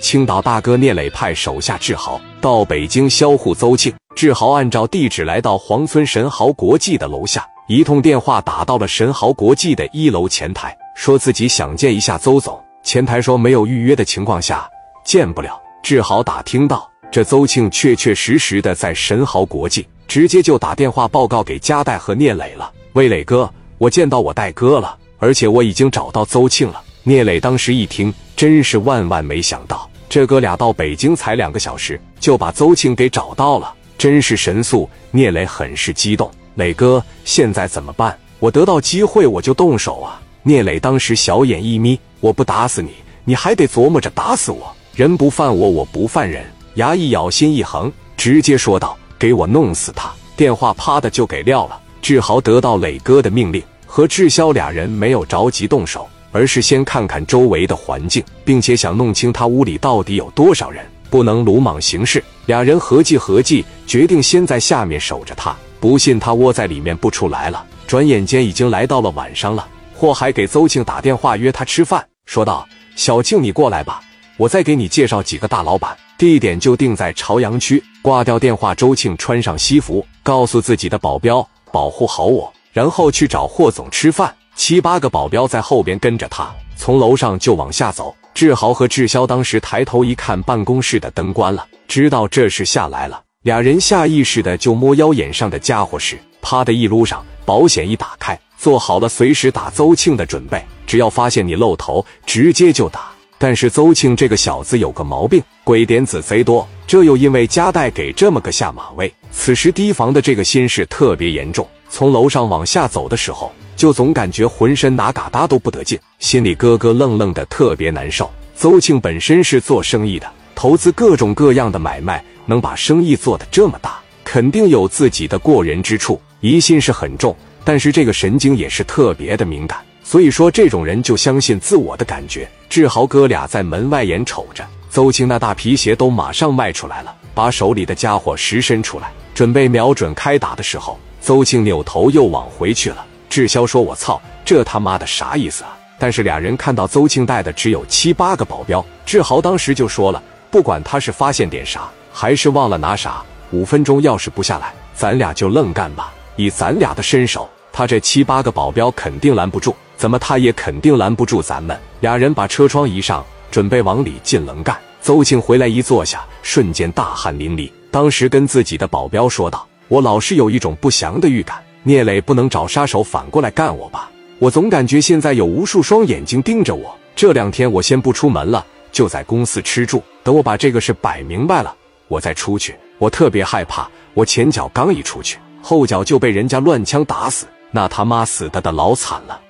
青岛大哥聂磊派手下志豪到北京销户邹庆。志豪按照地址来到黄村神豪国际的楼下，一通电话打到了神豪国际的一楼前台，说自己想见一下邹总。前台说没有预约的情况下见不了。志豪打听到这邹庆确确实实的在神豪国际，直接就打电话报告给加代和聂磊了。魏磊哥，我见到我代哥了，而且我已经找到邹庆了。聂磊当时一听，真是万万没想到，这哥俩到北京才两个小时，就把邹庆给找到了，真是神速。聂磊很是激动，磊哥，现在怎么办？我得到机会我就动手啊！聂磊当时小眼一眯，我不打死你，你还得琢磨着打死我。人不犯我，我不犯人。牙一咬，心一横，直接说道：“给我弄死他！”电话啪的就给撂了。志豪得到磊哥的命令，和志霄俩人没有着急动手。而是先看看周围的环境，并且想弄清他屋里到底有多少人，不能鲁莽行事。俩人合计合计，决定先在下面守着他，不信他窝在里面不出来了。转眼间已经来到了晚上了，霍海给邹庆打电话约他吃饭，说道：“小庆，你过来吧，我再给你介绍几个大老板，地点就定在朝阳区。”挂掉电话，周庆穿上西服，告诉自己的保镖保护好我，然后去找霍总吃饭。七八个保镖在后边跟着他，从楼上就往下走。志豪和志霄当时抬头一看，办公室的灯关了，知道这是下来了。俩人下意识的就摸腰眼上的家伙事，啪的一撸上，保险一打开，做好了随时打邹庆的准备。只要发现你露头，直接就打。但是邹庆这个小子有个毛病，鬼点子贼多。这又因为加带给这么个下马威，此时提防的这个心事特别严重。从楼上往下走的时候。就总感觉浑身哪嘎达都不得劲，心里咯咯愣愣的，特别难受。邹庆本身是做生意的，投资各种各样的买卖，能把生意做得这么大，肯定有自己的过人之处，疑心是很重。但是这个神经也是特别的敏感，所以说这种人就相信自我的感觉。志豪哥俩在门外眼瞅着，邹庆那大皮鞋都马上迈出来了，把手里的家伙实伸出来，准备瞄准开打的时候，邹庆扭头又往回去了。志霄说：“我操，这他妈的啥意思啊？”但是俩人看到邹庆带的只有七八个保镖，志豪当时就说了：“不管他是发现点啥，还是忘了拿啥，五分钟要是不下来，咱俩就愣干吧。以咱俩的身手，他这七八个保镖肯定拦不住，怎么他也肯定拦不住咱们。”俩人把车窗一上，准备往里进愣干。邹庆回来一坐下，瞬间大汗淋漓，当时跟自己的保镖说道：“我老是有一种不祥的预感。”聂磊不能找杀手反过来干我吧？我总感觉现在有无数双眼睛盯着我。这两天我先不出门了，就在公司吃住。等我把这个事摆明白了，我再出去。我特别害怕，我前脚刚一出去，后脚就被人家乱枪打死，那他妈死的的老惨了。